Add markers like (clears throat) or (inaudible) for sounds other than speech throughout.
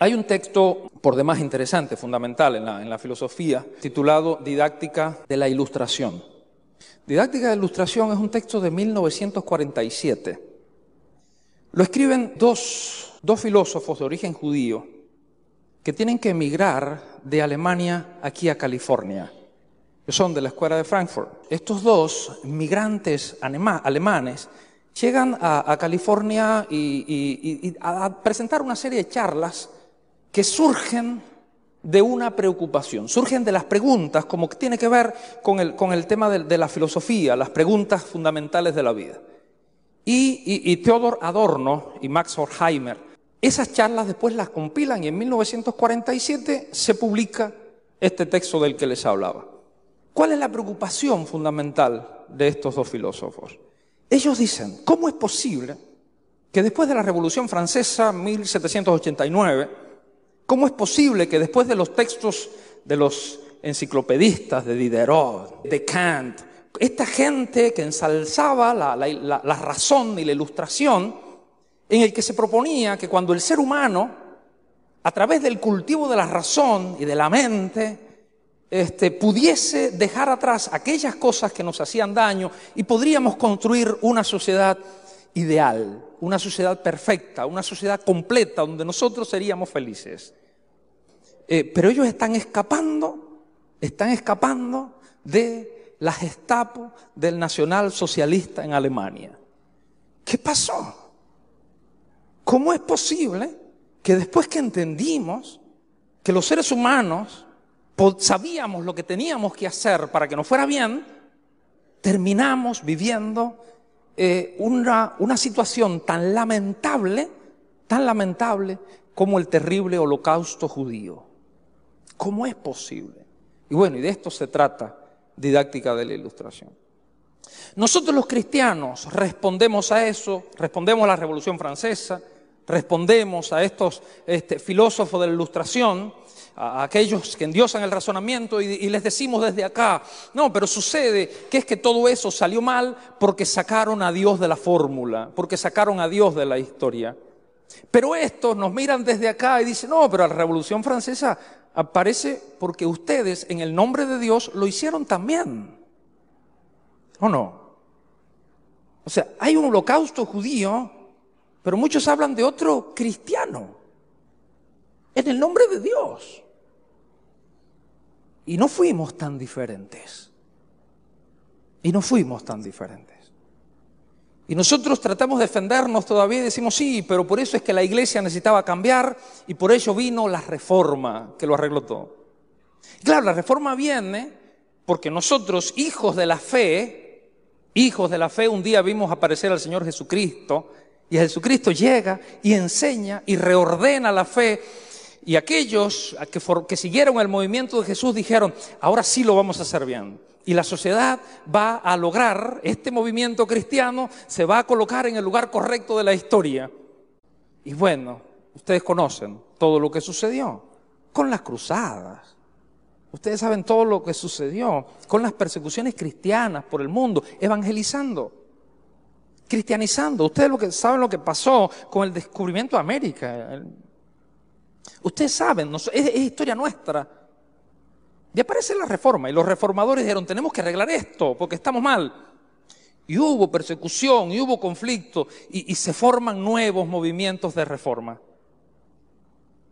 Hay un texto por demás interesante, fundamental en la, en la filosofía, titulado Didáctica de la Ilustración. Didáctica de la Ilustración es un texto de 1947. Lo escriben dos, dos filósofos de origen judío que tienen que emigrar de Alemania aquí a California, son de la Escuela de Frankfurt. Estos dos migrantes alemanes llegan a, California y, a presentar una serie de charlas que surgen de una preocupación, surgen de las preguntas, como que tiene que ver con el, con el tema de, la filosofía, las preguntas fundamentales de la vida. Y, y, Adorno y Max Horkheimer, esas charlas después las compilan y en 1947 se publica este texto del que les hablaba. ¿Cuál es la preocupación fundamental de estos dos filósofos? Ellos dicen, ¿cómo es posible que después de la Revolución Francesa, 1789, ¿cómo es posible que después de los textos de los enciclopedistas, de Diderot, de Kant, esta gente que ensalzaba la, razón y la ilustración, en el que se proponía que cuando el ser humano, a través del cultivo de la razón y de la mente, este, pudiese dejar atrás aquellas cosas que nos hacían daño y podríamos construir una sociedad ideal, una sociedad perfecta, una sociedad completa donde nosotros seríamos felices. Eh, pero ellos están escapando, están escapando de la Gestapo del nacionalsocialista en Alemania. ¿Qué pasó? ¿Cómo es posible que después que entendimos que los seres humanos sabíamos lo que teníamos que hacer para que nos fuera bien, terminamos viviendo eh, una situación tan lamentable, tan lamentable como el terrible holocausto judío. ¿Cómo es posible? Y bueno, y de esto se trata didáctica de la ilustración. Nosotros los cristianos respondemos a eso, respondemos a la Revolución Francesa, respondemos a estos este, filósofos de la ilustración, a aquellos que endiosan el razonamiento y, les decimos desde acá, no, pero sucede que es que todo eso salió mal porque sacaron a Dios de la fórmula, porque sacaron a Dios de la historia. Pero estos nos miran desde acá y dicen, no, pero la Revolución Francesa aparece porque ustedes en el nombre de Dios lo hicieron también. ¿O no? O sea, hay un holocausto judío, pero muchos hablan de otro cristiano. En el nombre de Dios. Y no fuimos tan diferentes. Y no fuimos tan diferentes. Y nosotros tratamos de defendernos todavía y decimos, sí, pero por eso es que la iglesia necesitaba cambiar y por ello vino la reforma que lo arregló todo. claro, la reforma viene porque nosotros, hijos de la fe, hijos de la fe, un día vimos aparecer al Señor Jesucristo y Jesucristo llega y enseña y reordena la fe y aquellos que, siguieron el movimiento de Jesús dijeron, ahora sí lo vamos a hacer bien. Y la sociedad va a lograr, este movimiento cristiano se va a colocar en el lugar correcto de la historia. Y bueno, ustedes conocen todo lo que sucedió con las cruzadas. Ustedes saben todo lo que sucedió con las persecuciones cristianas por el mundo, evangelizando, cristianizando. Ustedes saben lo que pasó con el descubrimiento de América, Ustedes saben, es, historia nuestra. Y aparece la reforma y los reformadores dijeron, tenemos que arreglar esto porque estamos mal. Y hubo persecución y hubo conflicto y, y se forman nuevos movimientos de reforma.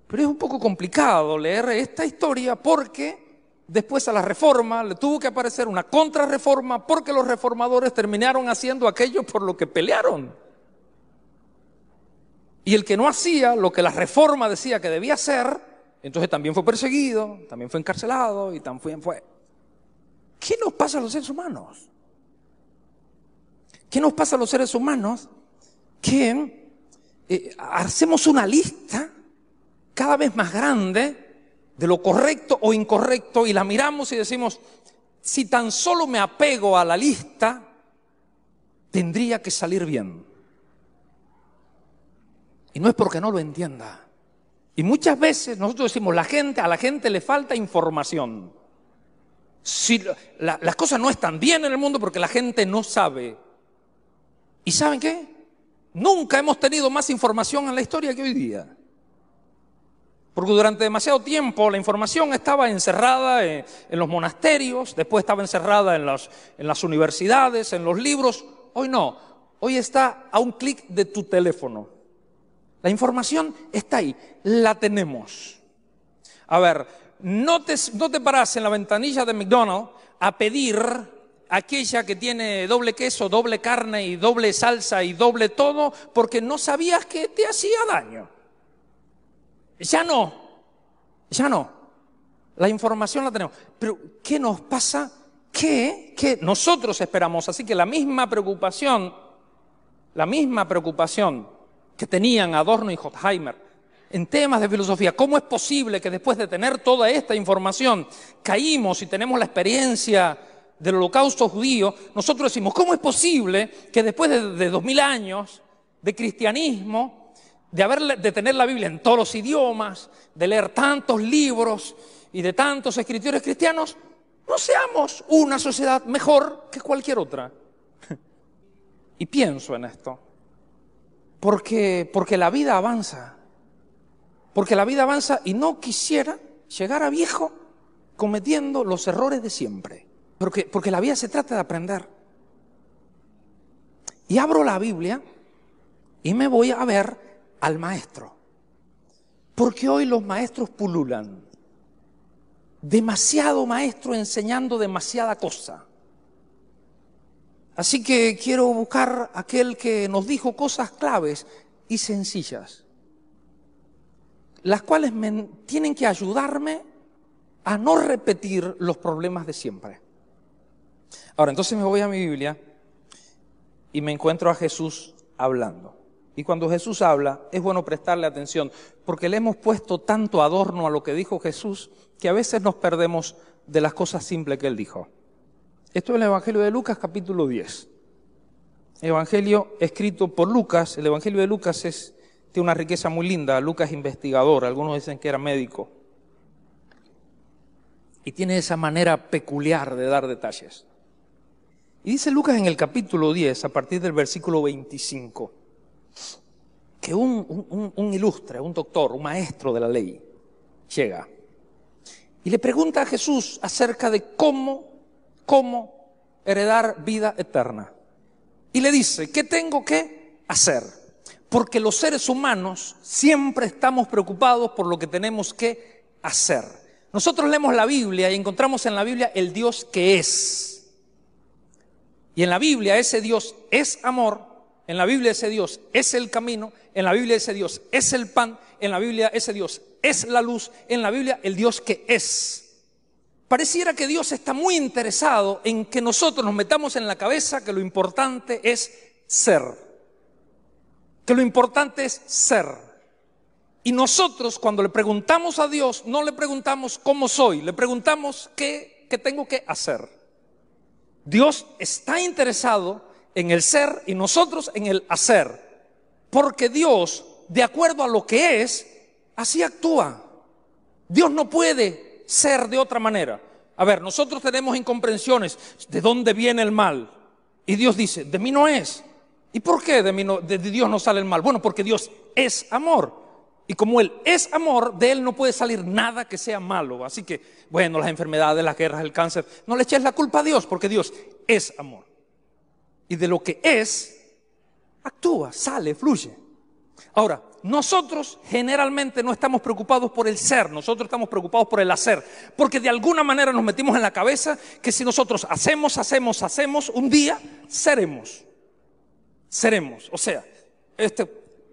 Pero es un poco complicado leer esta historia porque después a la reforma le tuvo que aparecer una contrarreforma porque los reformadores terminaron haciendo aquello por lo que pelearon. Y el que no hacía lo que la reforma decía que debía hacer, entonces también fue perseguido, también fue encarcelado y también fue... ¿Qué nos pasa a los seres humanos? ¿Qué nos pasa a los seres humanos? Que eh, hacemos una lista cada vez más grande de lo correcto o incorrecto y la miramos y decimos, si tan solo me apego a la lista, tendría que salir bien. Y no es porque no lo entienda. Y muchas veces nosotros decimos, la gente, a la gente le falta información. Si las cosas no están bien en el mundo porque la gente no sabe. ¿Y saben qué? Nunca hemos tenido más información en la historia que hoy día. Porque durante demasiado tiempo la información estaba encerrada en, los monasterios, después estaba encerrada en las universidades, en los libros. Hoy no, hoy está a un clic de tu teléfono. La información está ahí, la tenemos. A ver, no te, no te paras en la ventanilla de McDonald's a pedir aquella que tiene doble queso, doble carne y doble salsa y doble todo, porque no sabías que te hacía daño. Ya no, ya no. La información la tenemos. Pero, ¿qué nos pasa? ¿Qué? ¿Qué nosotros esperamos? Así que la misma preocupación, la misma preocupación que tenían Adorno y Horkheimer en temas de filosofía, ¿cómo es posible que después de tener toda esta información caímos y tenemos la experiencia del holocausto judío, nosotros decimos, ¿cómo es posible que después de, dos mil años de cristianismo, de, tener la Biblia en todos los idiomas, de leer tantos libros y de tantos escritores cristianos, no seamos una sociedad mejor que cualquier otra? (laughs) y pienso en esto, porque, porque la vida avanza, porque la vida avanza y no quisiera llegar a viejo cometiendo los errores de siempre. Porque, porque la vida se trata de aprender. Y abro la Biblia y me voy a ver al maestro. Porque hoy los maestros pululan. Demasiado maestro enseñando demasiada cosa. Así que quiero buscar aquel que nos dijo cosas claves y sencillas, las cuales me, tienen que ayudarme a no repetir los problemas de siempre. Ahora, entonces me voy a mi Biblia y me encuentro a Jesús hablando. Y cuando Jesús habla, es bueno prestarle atención, porque le hemos puesto tanto adorno a lo que dijo Jesús que a veces nos perdemos de las cosas simples que él dijo. Esto es el Evangelio de Lucas capítulo 10. Evangelio escrito por Lucas. El Evangelio de Lucas es, tiene una riqueza muy linda. Lucas investigador, algunos dicen que era médico. Y tiene esa manera peculiar de dar detalles. Y dice Lucas en el capítulo 10, a partir del versículo 25, que un, ilustre, un doctor, un maestro de la ley, llega y le pregunta a Jesús acerca de cómo, cómo heredar vida eterna. Y le dice, ¿qué tengo que hacer? Porque los seres humanos siempre estamos preocupados por lo que tenemos que hacer. Nosotros leemos la Biblia y encontramos en la Biblia el Dios que es. Y en la Biblia ese Dios es amor, en la Biblia ese Dios es el camino, en la Biblia ese Dios es el pan, en la Biblia ese Dios es la luz, en la Biblia el Dios que es. Pareciera que Dios está muy interesado en que nosotros nos metamos en la cabeza que lo importante es ser. Que lo importante es ser. Y nosotros cuando le preguntamos a Dios, no le preguntamos cómo soy, le preguntamos qué, qué tengo que hacer. Dios está interesado en el ser y nosotros en el hacer. Porque Dios, de acuerdo a lo que es, así actúa. Dios no puede ser de otra manera. A ver, nosotros tenemos incomprensiones de dónde viene el mal. Y Dios dice, de mí no es. ¿Y por qué de, mí no, de Dios no sale el mal? Bueno, porque Dios es amor. Y como Él es amor, de Él no puede salir nada que sea malo. Así que, bueno, las enfermedades, las guerras, el cáncer, no le eches la culpa a Dios, porque Dios es amor. Y de lo que es, actúa, sale, fluye. Ahora, nosotros generalmente no estamos preocupados por el ser, nosotros estamos preocupados por el hacer, porque de alguna manera nos metimos en la cabeza que si nosotros hacemos, hacemos, hacemos, un día seremos. Seremos. O sea, este,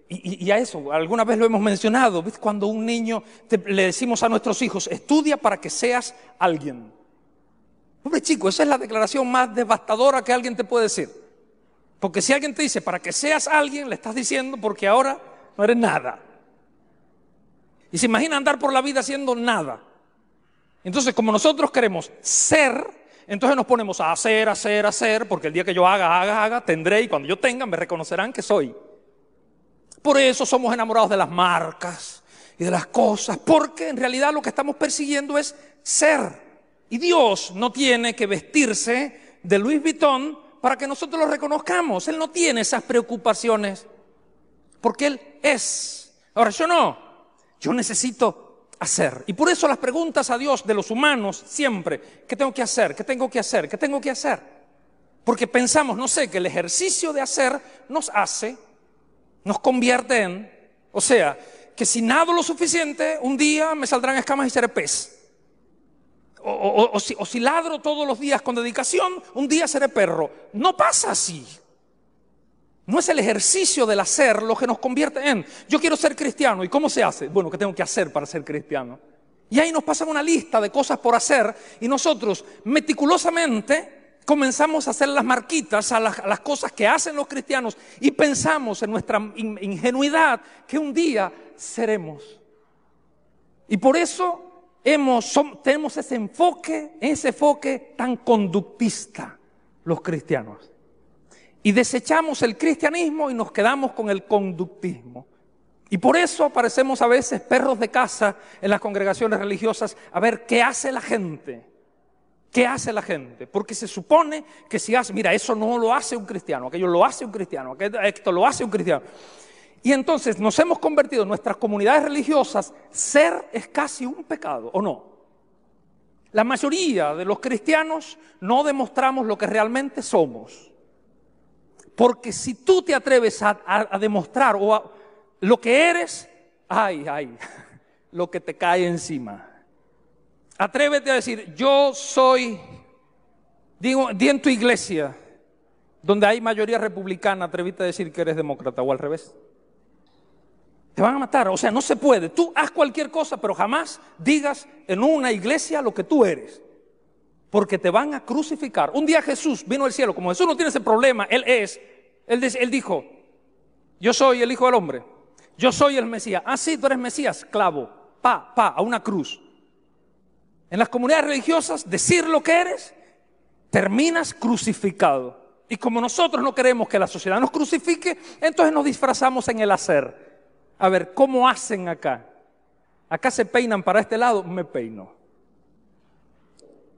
y, a eso, alguna vez lo hemos mencionado, ¿ves? cuando un niño le decimos a nuestros hijos, estudia para que seas alguien. Hombre chico, esa es la declaración más devastadora que alguien te puede decir. Porque si alguien te dice, para que seas alguien, le estás diciendo porque ahora no eres nada. Y se imagina andar por la vida haciendo nada. Entonces, como nosotros queremos ser, entonces nos ponemos a hacer, hacer, hacer, porque el día que yo haga, haga, haga, tendré y cuando yo tenga me reconocerán que soy. Por eso somos enamorados de las marcas y de las cosas, porque en realidad lo que estamos persiguiendo es ser. Y Dios no tiene que vestirse de Louis Vuitton para que nosotros lo reconozcamos. Él no tiene esas preocupaciones, porque Él es. Ahora yo no, yo necesito hacer. Y por eso las preguntas a Dios de los humanos siempre, ¿qué tengo que hacer? ¿Qué tengo que hacer? ¿Qué tengo que hacer? Porque pensamos, no sé, que el ejercicio de hacer nos hace, nos convierte en, o sea, que si nado lo suficiente, un día me saldrán escamas y seré pez. O, si, o si ladro todos los días con dedicación, un día seré perro. No pasa así. No es el ejercicio del hacer lo que nos convierte en, yo quiero ser cristiano. ¿Y cómo se hace? Bueno, ¿qué tengo que hacer para ser cristiano? Y ahí nos pasan una lista de cosas por hacer y nosotros meticulosamente comenzamos a hacer las marquitas a las, cosas que hacen los cristianos y pensamos en nuestra ingenuidad que un día seremos. Y por eso hemos, tenemos ese enfoque, ese enfoque tan conductista los cristianos. Y desechamos el cristianismo y nos quedamos con el conductismo. Y por eso aparecemos a veces perros de casa en las congregaciones religiosas a ver qué hace la gente. ¿Qué hace la gente? Porque se supone que si hace, mira, eso no lo hace un cristiano, aquello lo hace un cristiano, esto lo hace un cristiano. Y entonces nos hemos convertido en nuestras comunidades religiosas, ser es casi un pecado, ¿o no? La mayoría de los cristianos no demostramos lo que realmente somos. Porque si tú te atreves a, demostrar o lo que eres, ay, ay, (laughs) lo que te cae encima. Atrévete a decir, yo soy, digo, di en tu iglesia, donde hay mayoría republicana, atrévete a decir que eres demócrata o al revés. Te van a matar, o sea, no se puede. Tú haz cualquier cosa, pero jamás digas en una iglesia lo que tú eres porque te van a crucificar. Un día Jesús vino al cielo, como Jesús no tiene ese problema, Él es, Él, dijo, yo soy el Hijo del Hombre, yo soy el Mesías. Ah, sí, tú eres Mesías, clavo, pa, pa, a una cruz. En las comunidades religiosas, decir lo que eres, terminas crucificado. Y como nosotros no queremos que la sociedad nos crucifique, entonces nos disfrazamos en el hacer. A ver, ¿cómo hacen acá? Acá se peinan para este lado, me peino.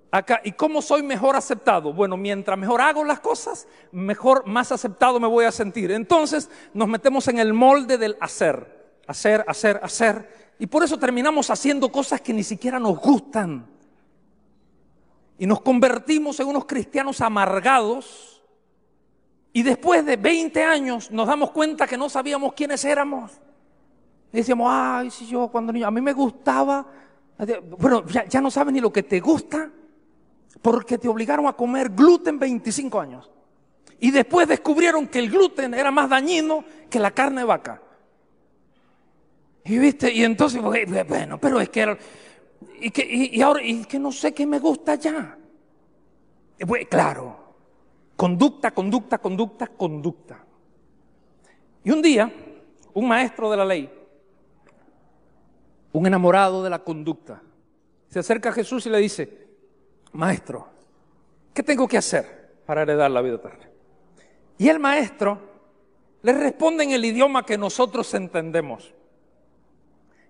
Acá, ¿y cómo soy mejor aceptado? Bueno, mientras mejor hago las cosas, mejor, más aceptado me voy a sentir. Entonces nos metemos en el molde del hacer, hacer, hacer, hacer. Y por eso terminamos haciendo cosas que ni siquiera nos gustan. Y nos convertimos en unos cristianos amargados. Y después de 20 años nos damos cuenta que no sabíamos quiénes éramos. Y decíamos, ay, si yo cuando niño, a mí me gustaba. Bueno, ya, ya no sabes ni lo que te gusta porque te obligaron a comer gluten 25 años. Y después descubrieron que el gluten era más dañino que la carne de vaca. Y viste, y entonces, bueno, pero es que y, que, y, ahora, y que no sé qué me gusta ya. Pues, claro, conducta, conducta, conducta, conducta. Y un día, un maestro de la ley, un enamorado de la conducta, se acerca a Jesús y le dice, maestro, ¿qué tengo que hacer para heredar la vida eterna? Y el maestro le responde en el idioma que nosotros entendemos.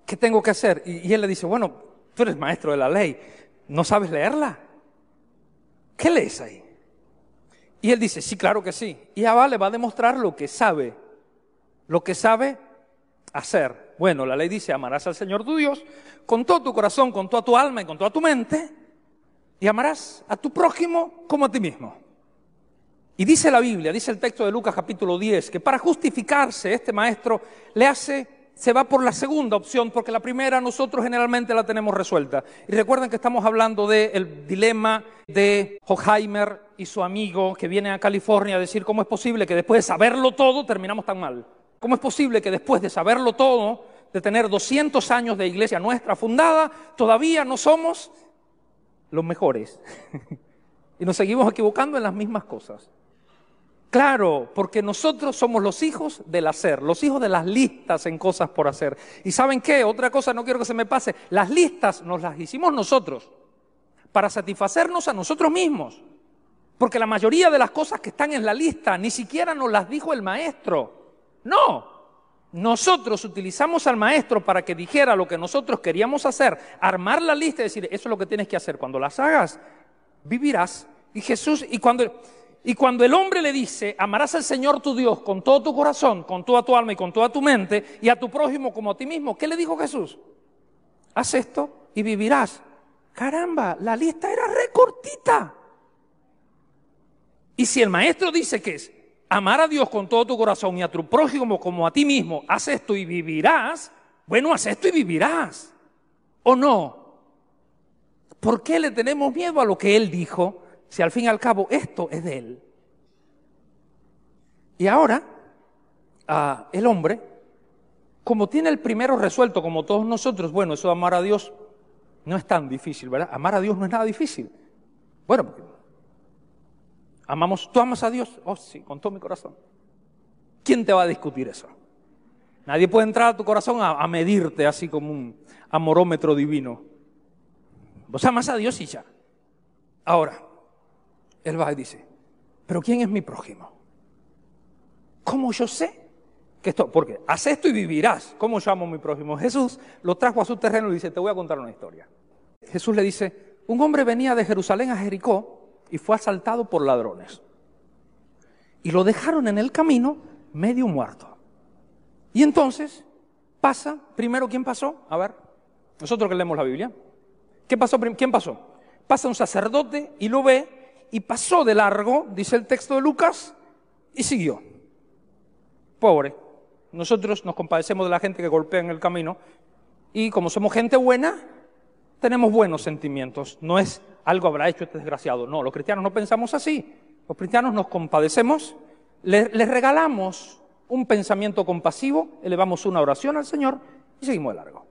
¿Qué tengo que hacer? Y, él le dice, bueno, tú eres maestro de la ley, ¿no sabes leerla? ¿Qué lees ahí? Y él dice, sí, claro que sí. Y Abba le va a demostrar lo que sabe, lo que sabe hacer. Bueno, la ley dice, amarás al Señor tu Dios con todo tu corazón, con toda tu alma y con toda tu mente y amarás a tu prójimo como a ti mismo. Y dice la Biblia, dice el texto de Lucas capítulo 10, que para justificarse este maestro le hace, se va por la segunda opción, porque la primera nosotros generalmente la tenemos resuelta. Y recuerden que estamos hablando del dilema de Hockheimer y su amigo que viene a California a decir cómo es posible que después de saberlo todo terminamos tan mal. ¿Cómo es posible que después de saberlo todo, de tener 200 años de iglesia nuestra fundada, todavía no somos los mejores. (laughs) y nos seguimos equivocando en las mismas cosas. Claro, porque nosotros somos los hijos del hacer, los hijos de las listas en cosas por hacer. Y saben qué, otra cosa no quiero que se me pase, las listas nos las hicimos nosotros para satisfacernos a nosotros mismos. Porque la mayoría de las cosas que están en la lista ni siquiera nos las dijo el maestro. No, nosotros utilizamos al maestro para que dijera lo que nosotros queríamos hacer, armar la lista y decir, eso es lo que tienes que hacer. Cuando las hagas, vivirás. Y Jesús, y cuando, y cuando el hombre le dice, amarás al Señor tu Dios con todo tu corazón, con toda tu alma y con toda tu mente, y a tu prójimo como a ti mismo, ¿qué le dijo Jesús? haz esto y vivirás. Caramba, la lista era recortita. Y si el maestro dice que es amar a Dios con todo tu corazón y a tu prójimo como a ti mismo, haz esto y vivirás, bueno, haz esto y vivirás. ¿O no? ¿Por qué le tenemos miedo a lo que Él dijo si al fin y al cabo esto es de Él? Y ahora, ah, el hombre, como tiene el primero resuelto, como todos nosotros, bueno, eso de amar a Dios no es tan difícil, ¿verdad? Amar a Dios no es nada difícil. Bueno, amamos, ¿tú amas a Dios? Oh, sí, con todo mi corazón. ¿Quién te va a discutir eso? Nadie puede entrar a tu corazón a, medirte así como un amorómetro divino. Vos amas a Dios y ya. Ahora, él va y dice, pero ¿quién es mi prójimo? ¿Cómo yo sé que esto? Porque haz esto y vivirás. ¿Cómo llamo a mi prójimo? Jesús lo trajo a su terreno y dice, te voy a contar una historia. Jesús le dice, un hombre venía de Jerusalén a Jericó y fue asaltado por ladrones. Y lo dejaron en el camino medio muerto. Y entonces pasa, primero, ¿quién pasó? A ver, nosotros que leemos la Biblia. ¿Qué pasó? ¿Quién pasó? Pasa un sacerdote y lo ve y pasó de largo, dice el texto de Lucas, y siguió pobre. Nosotros nos compadecemos de la gente que golpea en el camino y como somos gente buena, tenemos buenos sentimientos. No es algo habrá hecho este desgraciado. No, los cristianos no pensamos así. Los cristianos nos compadecemos, les, regalamos un pensamiento compasivo, elevamos una oración al Señor y seguimos de largo.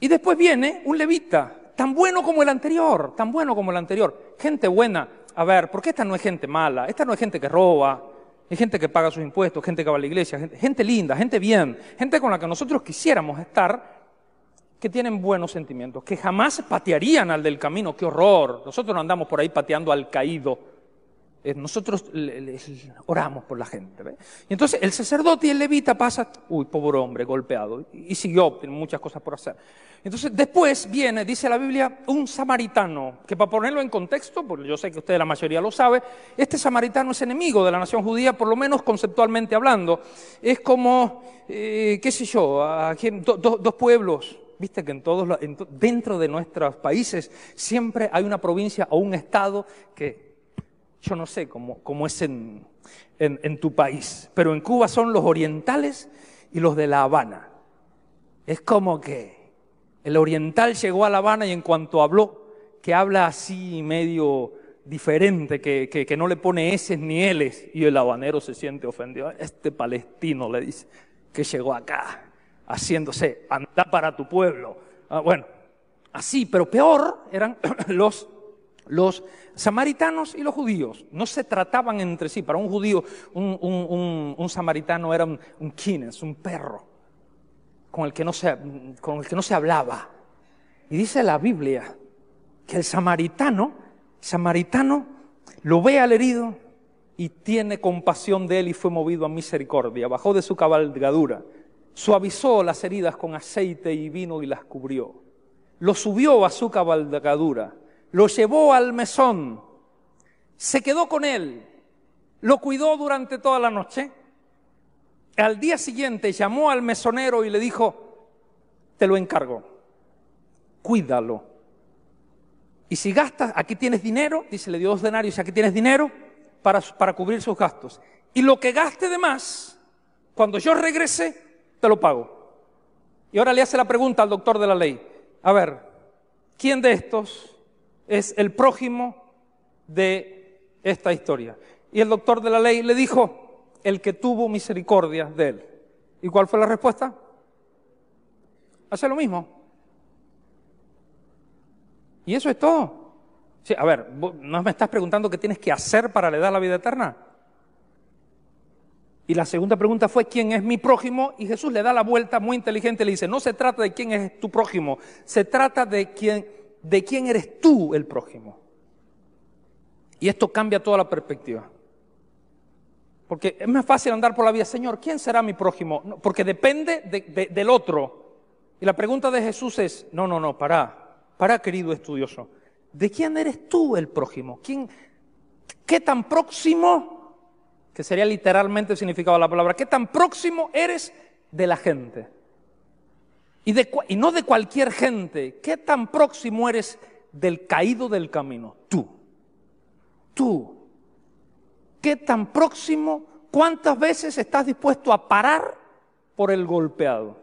Y después viene un levita, tan bueno como el anterior, tan bueno como el anterior. Gente buena. A ver, porque esta no es gente mala, esta no es gente que roba, hay gente que paga sus impuestos, gente que va a la iglesia, gente, linda, gente bien, gente con la que nosotros quisiéramos estar, que tienen buenos sentimientos, que jamás patearían al del camino, qué horror. Nosotros no andamos por ahí pateando al caído. Eh, nosotros oramos por la gente. Y entonces el sacerdote y el levita pasa, uy, pobre hombre, golpeado, y siguió, tiene muchas cosas por hacer. Entonces después viene, dice la Biblia, un samaritano, que para ponerlo en contexto, porque yo sé que usted la mayoría lo sabe, este samaritano es enemigo de la nación judía, por lo menos conceptualmente hablando. Es como, eh, qué sé yo, dos pueblos, Viste que en todos dentro de nuestros países siempre hay una provincia o un estado que yo no sé cómo, cómo es en, en, tu país, pero en Cuba son los orientales y los de La Habana. Es como que el oriental llegó a La Habana y en cuanto habló, que habla así medio diferente, que, que, no le pone S ni L, y el habanero se siente ofendido. Este palestino le dice que llegó acá haciéndose, anda para tu pueblo. Ah, bueno, así, pero peor eran (clears throat) los, los samaritanos y los judíos. No se trataban entre sí. Para un judío, un, un, samaritano era un, un kines, un perro con el que no se, con el que no se hablaba. Y dice la Biblia que el samaritano, samaritano lo ve al herido y tiene compasión de él y fue movido a misericordia. Bajó de su cabalgadura, suavizó las heridas con aceite y vino y las cubrió. Lo subió a su cabalgadura, lo llevó al mesón, se quedó con él, lo cuidó durante toda la noche al día siguiente llamó al mesonero y le dijo, te lo encargo, cuídalo. Y si gastas, aquí tienes dinero, dice, le dio dos denarios, aquí tienes dinero para, para cubrir sus gastos. Y lo que gaste de más, cuando yo regrese, te lo pago. Y ahora le hace la pregunta al doctor de la ley. A ver, ¿quién de estos es el prójimo de esta historia? Y el doctor de la ley le dijo, el que tuvo misericordia de él. ¿Y cuál fue la respuesta? Hace lo mismo. Y eso es todo. Sí, a ver, ¿no me estás preguntando qué tienes que hacer para le dar la vida eterna? Y la segunda pregunta fue, ¿quién es mi prójimo? Y Jesús le da la vuelta muy inteligente, le dice, no se trata de quién es tu prójimo, se trata de quién, de quién eres tú el prójimo. Y esto cambia toda la perspectiva. Porque es más fácil andar por la vida, Señor, ¿quién será mi prójimo? porque depende del otro. Y la pregunta de Jesús es, no, no, no, para, para querido estudioso. ¿De quién eres tú el prójimo? ¿Quién, ¿Qué tan próximo, que sería literalmente el significado de la palabra, qué tan próximo eres de la gente? Y, de, y no de cualquier gente. ¿Qué tan próximo eres del caído del camino? Tú. Tú. ¿Qué tan próximo? ¿Cuántas veces estás dispuesto a parar por el golpeado?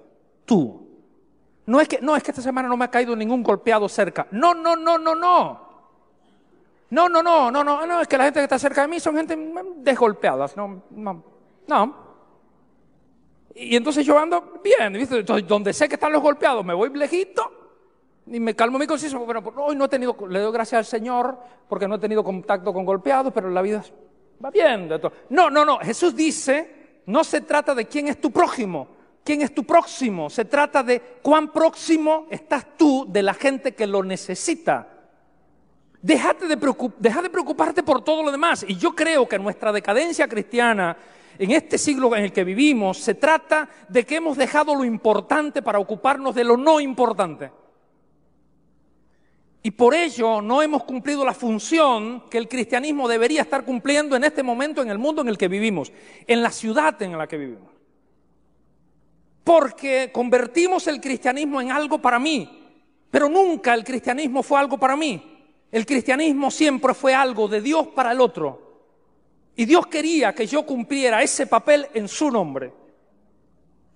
Tú. No es que, no, es que esta semana no me ha caído ningún golpeado cerca. No, no, no, no, no. No, no, no, no, no, no, es que la gente que está cerca de mí son gente desgolpeadas. No, no, no. Y entonces yo ando bien, ¿viste? Entonces, donde sé que están los golpeados, me voy lejito y me calmo mi conciencia. Bueno, hoy no he tenido, le doy gracias al Señor porque no he tenido contacto con golpeados, pero la vida va bien. No, no, no. Jesús dice, no se trata de quién es tu prójimo, quién es tu próximo. Se trata de cuán próximo estás tú de la gente que lo necesita. Deja de preocuparte por todo lo demás. Y yo creo que nuestra decadencia cristiana en este siglo en el que vivimos se trata de que hemos dejado lo importante para ocuparnos de lo no importante. Y por ello no hemos cumplido la función que el cristianismo debería estar cumpliendo en este momento en el mundo en el que vivimos, en la ciudad en la que vivimos. Porque convertimos el cristianismo en algo para mí, pero nunca el cristianismo fue algo para mí. El cristianismo siempre fue algo de Dios para el otro. Y Dios quería que yo cumpliera ese papel en su nombre.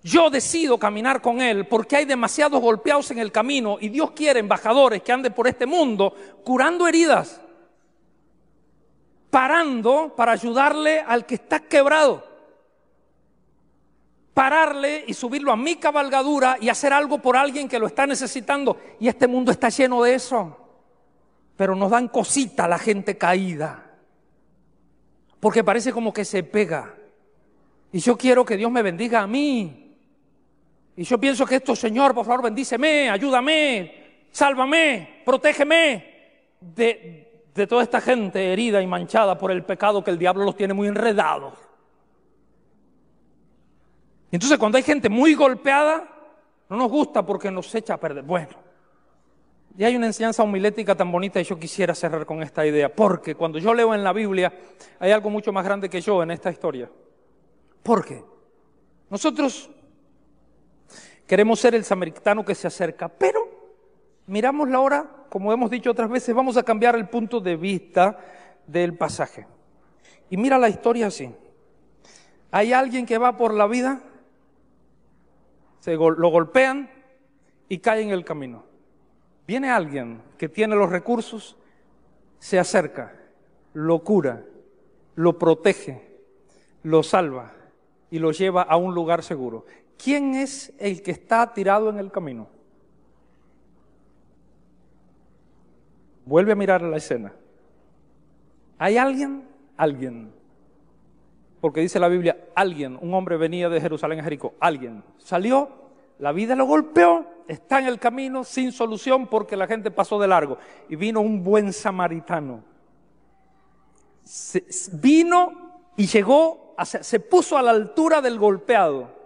Yo decido caminar con Él porque hay demasiados golpeados en el camino y Dios quiere embajadores que anden por este mundo curando heridas, parando para ayudarle al que está quebrado, pararle y subirlo a mi cabalgadura y hacer algo por alguien que lo está necesitando. Y este mundo está lleno de eso. Pero nos dan cosita la gente caída, porque parece como que se pega. Y yo quiero que Dios me bendiga a mí. Y yo pienso que esto, Señor, por favor, bendíceme, ayúdame, sálvame, protégeme de, de toda esta gente herida y manchada por el pecado que el diablo los tiene muy enredados. Entonces cuando hay gente muy golpeada, no nos gusta porque nos echa a perder. Bueno, y hay una enseñanza homilética tan bonita y yo quisiera cerrar con esta idea, porque cuando yo leo en la Biblia hay algo mucho más grande que yo en esta historia. ¿Por qué? Nosotros Queremos ser el samaritano que se acerca, pero miramos la hora, como hemos dicho otras veces, vamos a cambiar el punto de vista del pasaje. Y mira la historia así. Hay alguien que va por la vida, se lo golpean y cae en el camino. Viene alguien que tiene los recursos, se acerca, lo cura, lo protege, lo salva y lo lleva a un lugar seguro. ¿quién es el que está tirado en el camino? Vuelve a mirar la escena. ¿Hay alguien? Alguien. Porque dice la Biblia, alguien, un hombre venía de Jerusalén a Jericó, alguien. Salió, la vida lo golpeó, está en el camino sin solución porque la gente pasó de largo. Y vino un buen samaritano. vino y llegó, se puso a la altura del golpeado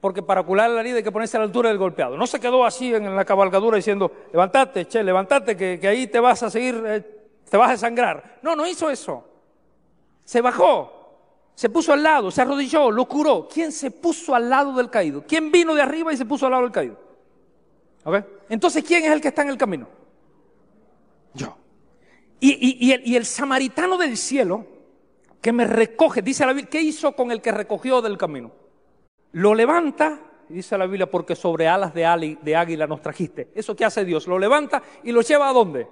porque para curar la herida hay que ponerse a la altura del golpeado. No se quedó así en la cabalgadura diciendo, levántate, che, levántate, que, ahí te vas a seguir, eh, te vas a sangrar. No, no hizo eso. Se bajó, se puso al lado, se arrodilló, lo curó. ¿Quién se puso al lado del caído? ¿Quién vino de arriba y se puso al lado del caído? Entonces, ¿quién es el que está en el camino? Yo. Y, el, samaritano del cielo que me recoge, dice la Biblia, ¿qué hizo con el que recogió del camino? Lo levanta, dice la Biblia, porque sobre alas de, águila nos trajiste. ¿Eso qué hace Dios? Lo levanta y lo lleva a dónde?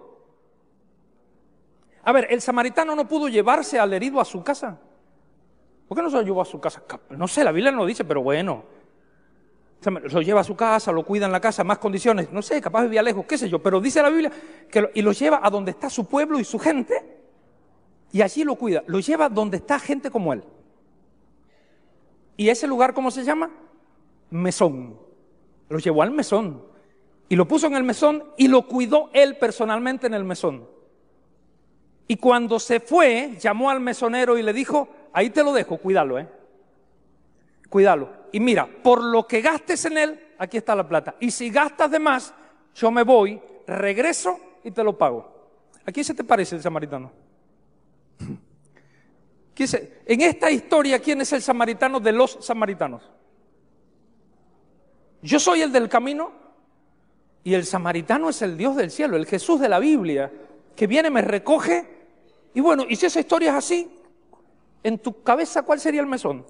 A ver, el samaritano no pudo llevarse al herido a su casa. ¿Por qué no se lo llevó a su casa? No sé, la Biblia no dice, pero bueno. Lo lleva a su casa, lo cuida en la casa, más condiciones, no sé, capaz vivía lejos, qué sé yo, pero dice la Biblia que y lo lleva a donde está su pueblo y su gente, y allí lo cuida, lo lleva donde está gente como él. ¿Y ese lugar cómo se llama? Mesón. Lo llevó al mesón. Y lo puso en el mesón y lo cuidó él personalmente en el mesón. Y cuando se fue, llamó al mesonero y le dijo, ahí te lo dejo, cuídalo, ¿eh? Cuídalo. Y mira, por lo que gastes en él, aquí está la plata. Y si gastas de más, yo me voy, regreso y te lo pago. ¿A quién se te parece el samaritano? (laughs) En esta historia, ¿quién es el samaritano de los samaritanos? Yo soy el del camino, Y el samaritano es el Dios del cielo, el Jesús de la Biblia, que viene, me recoge. Y bueno, y si esa historia es así, en tu cabeza, ¿cuál sería el mesón?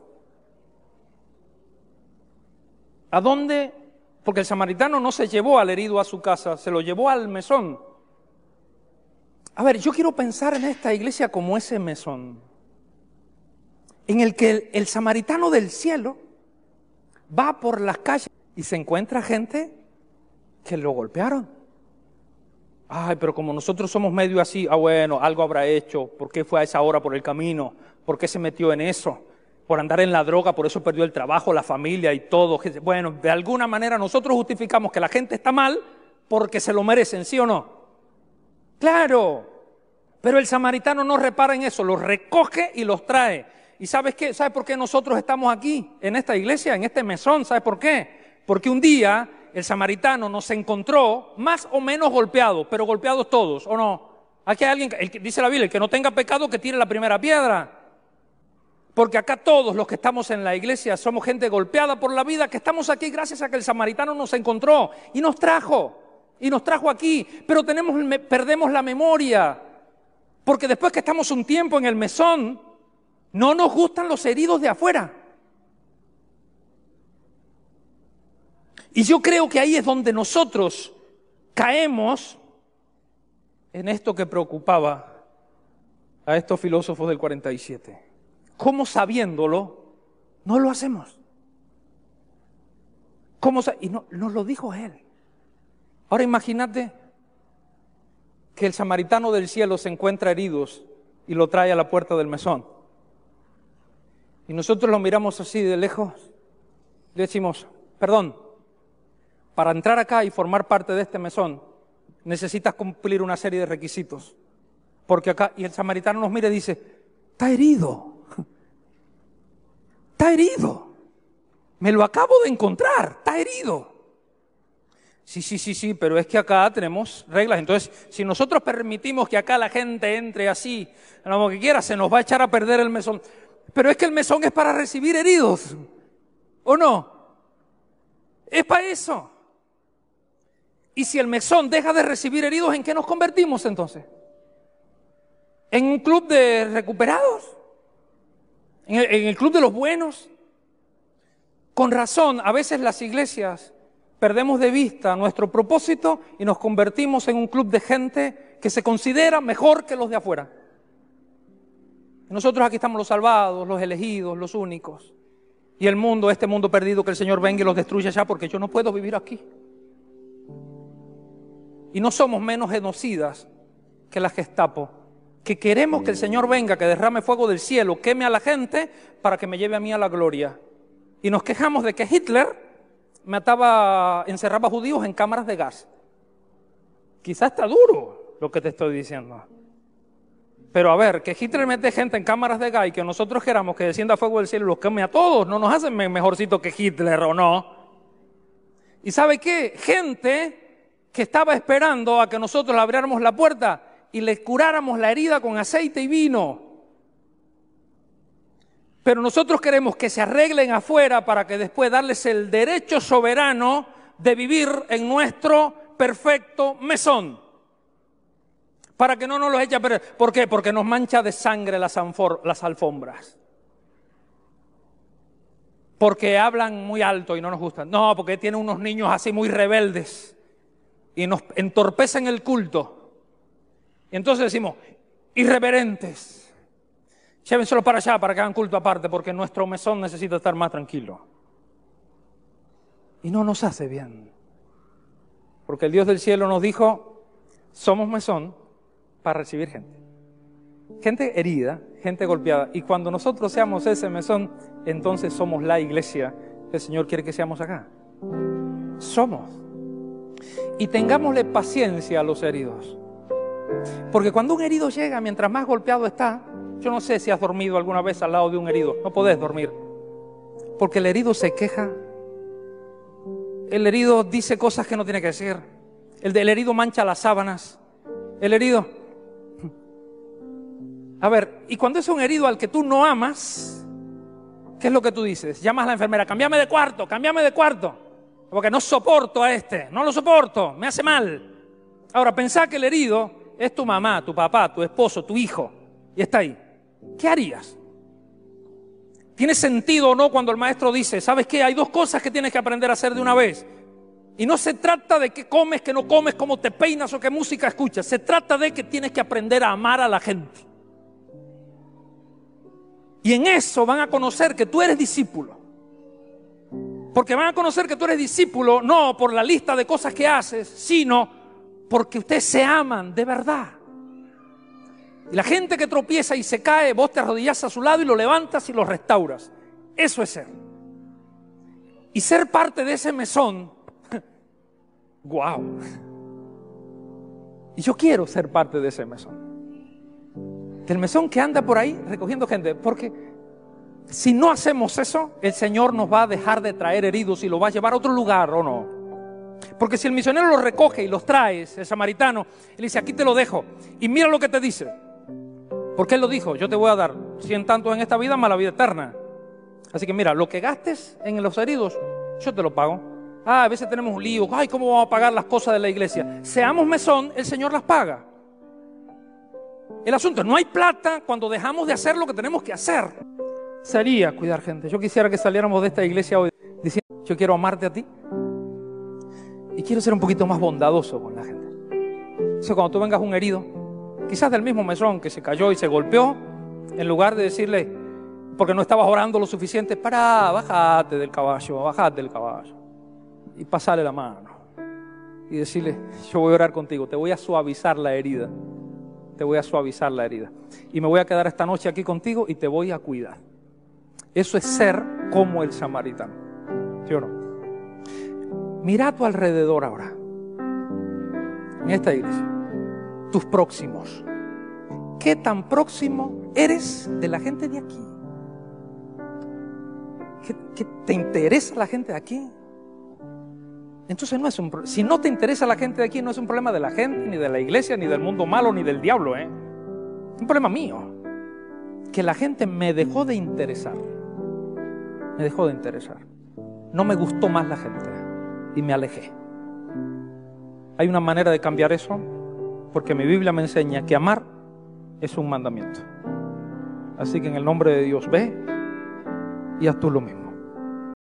¿A dónde? Porque el samaritano no se llevó al herido a su casa, se lo llevó al mesón. A ver, yo quiero pensar en esta iglesia como ese mesón, en el que el, samaritano del cielo va por las calles y se encuentra gente que lo golpearon. Ay, pero como nosotros somos medio así, ah bueno, algo habrá hecho, ¿por qué fue a esa hora por el camino? ¿Por qué se metió en eso? Por andar en la droga, por eso perdió el trabajo, la familia y todo. Bueno, de alguna manera nosotros justificamos que la gente está mal porque se lo merecen, ¿sí o no? Claro, pero el samaritano no repara en eso, los recoge y los trae. ¿Y sabes qué? ¿Sabes por qué nosotros estamos aquí, en esta iglesia, en este mesón? ¿Sabes por qué? Porque un día el samaritano nos encontró más o menos golpeados, pero golpeados todos, ¿o no? Aquí hay alguien, que, dice la Biblia, el que no tenga pecado que tire la primera piedra. Porque acá todos los que estamos en la iglesia somos gente golpeada por la vida, que estamos aquí gracias a que el samaritano nos encontró y nos trajo y nos trajo aquí, pero tenemos, perdemos la memoria, porque después que estamos un tiempo en el mesón, no nos gustan los heridos de afuera. Y yo creo que ahí es donde nosotros caemos en esto que preocupaba a estos filósofos del 47. ¿Cómo sabiéndolo no lo hacemos? ¿Cómo y no, nos lo dijo él. Ahora imagínate que el samaritano del cielo se encuentra heridos y lo trae a la puerta del mesón. Y nosotros lo miramos así de lejos. Le decimos, perdón, para entrar acá y formar parte de este mesón, necesitas cumplir una serie de requisitos. Porque acá, y el samaritano nos mira y dice, está herido. Está herido. Me lo acabo de encontrar, está herido. Sí, sí, sí, sí, pero es que acá tenemos reglas. Entonces, si nosotros permitimos que acá la gente entre así, lo que quiera, se nos va a echar a perder el mesón. Pero es que el mesón es para recibir heridos. ¿O no? Es para eso. Y si el mesón deja de recibir heridos, ¿en qué nos convertimos entonces? ¿En un club de recuperados? ¿En el, club de los buenos? Con razón, a veces las iglesias perdemos de vista nuestro propósito y nos convertimos en un club de gente que se considera mejor que los de afuera. Nosotros aquí estamos los salvados, los elegidos, los únicos. Y el mundo, este mundo perdido, que el Señor venga y los destruya ya porque yo no puedo vivir aquí. Y no somos menos genocidas que la Gestapo, que queremos que el Señor venga, que derrame fuego del cielo, queme a la gente para que me lleve a mí a la gloria. Y nos quejamos de que Hitler mataba, encerraba judíos en cámaras de gas. Quizás está duro lo que te estoy diciendo. Pero a ver, que Hitler mete gente en cámaras de gas y que nosotros queramos que descienda fuego del cielo y los queme a todos, no nos hacen mejorcito que Hitler o no. ¿Y sabe qué? Gente que estaba esperando a que nosotros le abriéramos la puerta y le curáramos la herida con aceite y vino. Pero nosotros queremos que se arreglen afuera para que después darles el derecho soberano de vivir en nuestro perfecto mesón. Para que no nos los eche. ¿Por qué? Porque nos mancha de sangre las, las alfombras. Porque hablan muy alto y no nos gustan. No, porque tienen unos niños así muy rebeldes y nos entorpecen el culto. Y entonces decimos, irreverentes Llévenselo para allá para que hagan culto aparte, porque nuestro mesón necesita estar más tranquilo. Y no nos hace bien. Porque el Dios del cielo nos dijo, somos mesón para recibir gente. Gente herida, gente golpeada. Y cuando nosotros seamos ese mesón, entonces somos la iglesia que el Señor quiere que seamos acá. Somos. Y tengámosle paciencia a los heridos. Porque cuando un herido llega, mientras más golpeado está, yo no sé si has dormido alguna vez al lado de un herido. No podés dormir. Porque el herido se queja. El herido dice cosas que no tiene que decir. El del herido mancha las sábanas. El herido. A ver, y cuando es un herido al que tú no amas, ¿qué es lo que tú dices? Llamas a la enfermera, cámbiame de cuarto, cámbiame de cuarto. Porque no soporto a este, no lo soporto, me hace mal. Ahora, pensá que el herido es tu mamá, tu papá, tu esposo, tu hijo, y está ahí. ¿Qué harías? ¿Tiene sentido o no cuando el maestro dice, sabes qué? Hay dos cosas que tienes que aprender a hacer de una vez. Y no se trata de qué comes, qué no comes, cómo te peinas o qué música escuchas. Se trata de que tienes que aprender a amar a la gente. Y en eso van a conocer que tú eres discípulo. Porque van a conocer que tú eres discípulo no por la lista de cosas que haces, sino porque ustedes se aman de verdad. Y la gente que tropieza y se cae, vos te arrodillas a su lado y lo levantas y lo restauras. Eso es ser. Y ser parte de ese mesón, (laughs) wow. Y yo quiero ser parte de ese mesón. Del mesón que anda por ahí recogiendo gente. Porque si no hacemos eso, el Señor nos va a dejar de traer heridos y lo va a llevar a otro lugar o no. Porque si el misionero los recoge y los trae, el samaritano, él dice, aquí te lo dejo. Y mira lo que te dice. Porque él lo dijo, yo te voy a dar cien tantos en esta vida más la vida eterna. Así que mira, lo que gastes en los heridos, yo te lo pago. Ah, a veces tenemos un lío. Ay, ¿cómo vamos a pagar las cosas de la iglesia? Seamos mesón, el Señor las paga. El asunto, no hay plata cuando dejamos de hacer lo que tenemos que hacer. Sería cuidar gente. Yo quisiera que saliéramos de esta iglesia hoy diciendo, yo quiero amarte a ti y quiero ser un poquito más bondadoso con la gente. O sea, cuando tú vengas un herido, quizás del mismo mesón que se cayó y se golpeó, en lugar de decirle, porque no estabas orando lo suficiente, para, bájate del caballo, bájate del caballo. Y pasarle la mano. Y decirle, yo voy a orar contigo, te voy a suavizar la herida. Te voy a suavizar la herida. Y me voy a quedar esta noche aquí contigo y te voy a cuidar. Eso es ser como el samaritano. ¿Sí o no? Mira a tu alrededor ahora, en esta iglesia, tus próximos. ¿Qué tan próximo eres de la gente de aquí? ¿Qué, te interesa la gente de aquí? Entonces no es un si no te interesa la gente de aquí no es un problema de la gente, ni de la iglesia, ni del mundo malo, ni del diablo, ¿eh? Un problema mío. Que la gente me dejó de interesar. Me dejó de interesar. No me gustó más la gente y me alejé. Hay una manera de cambiar eso porque mi Biblia me enseña que amar es un mandamiento. Así que en el nombre de Dios ve y haz tú lo mismo.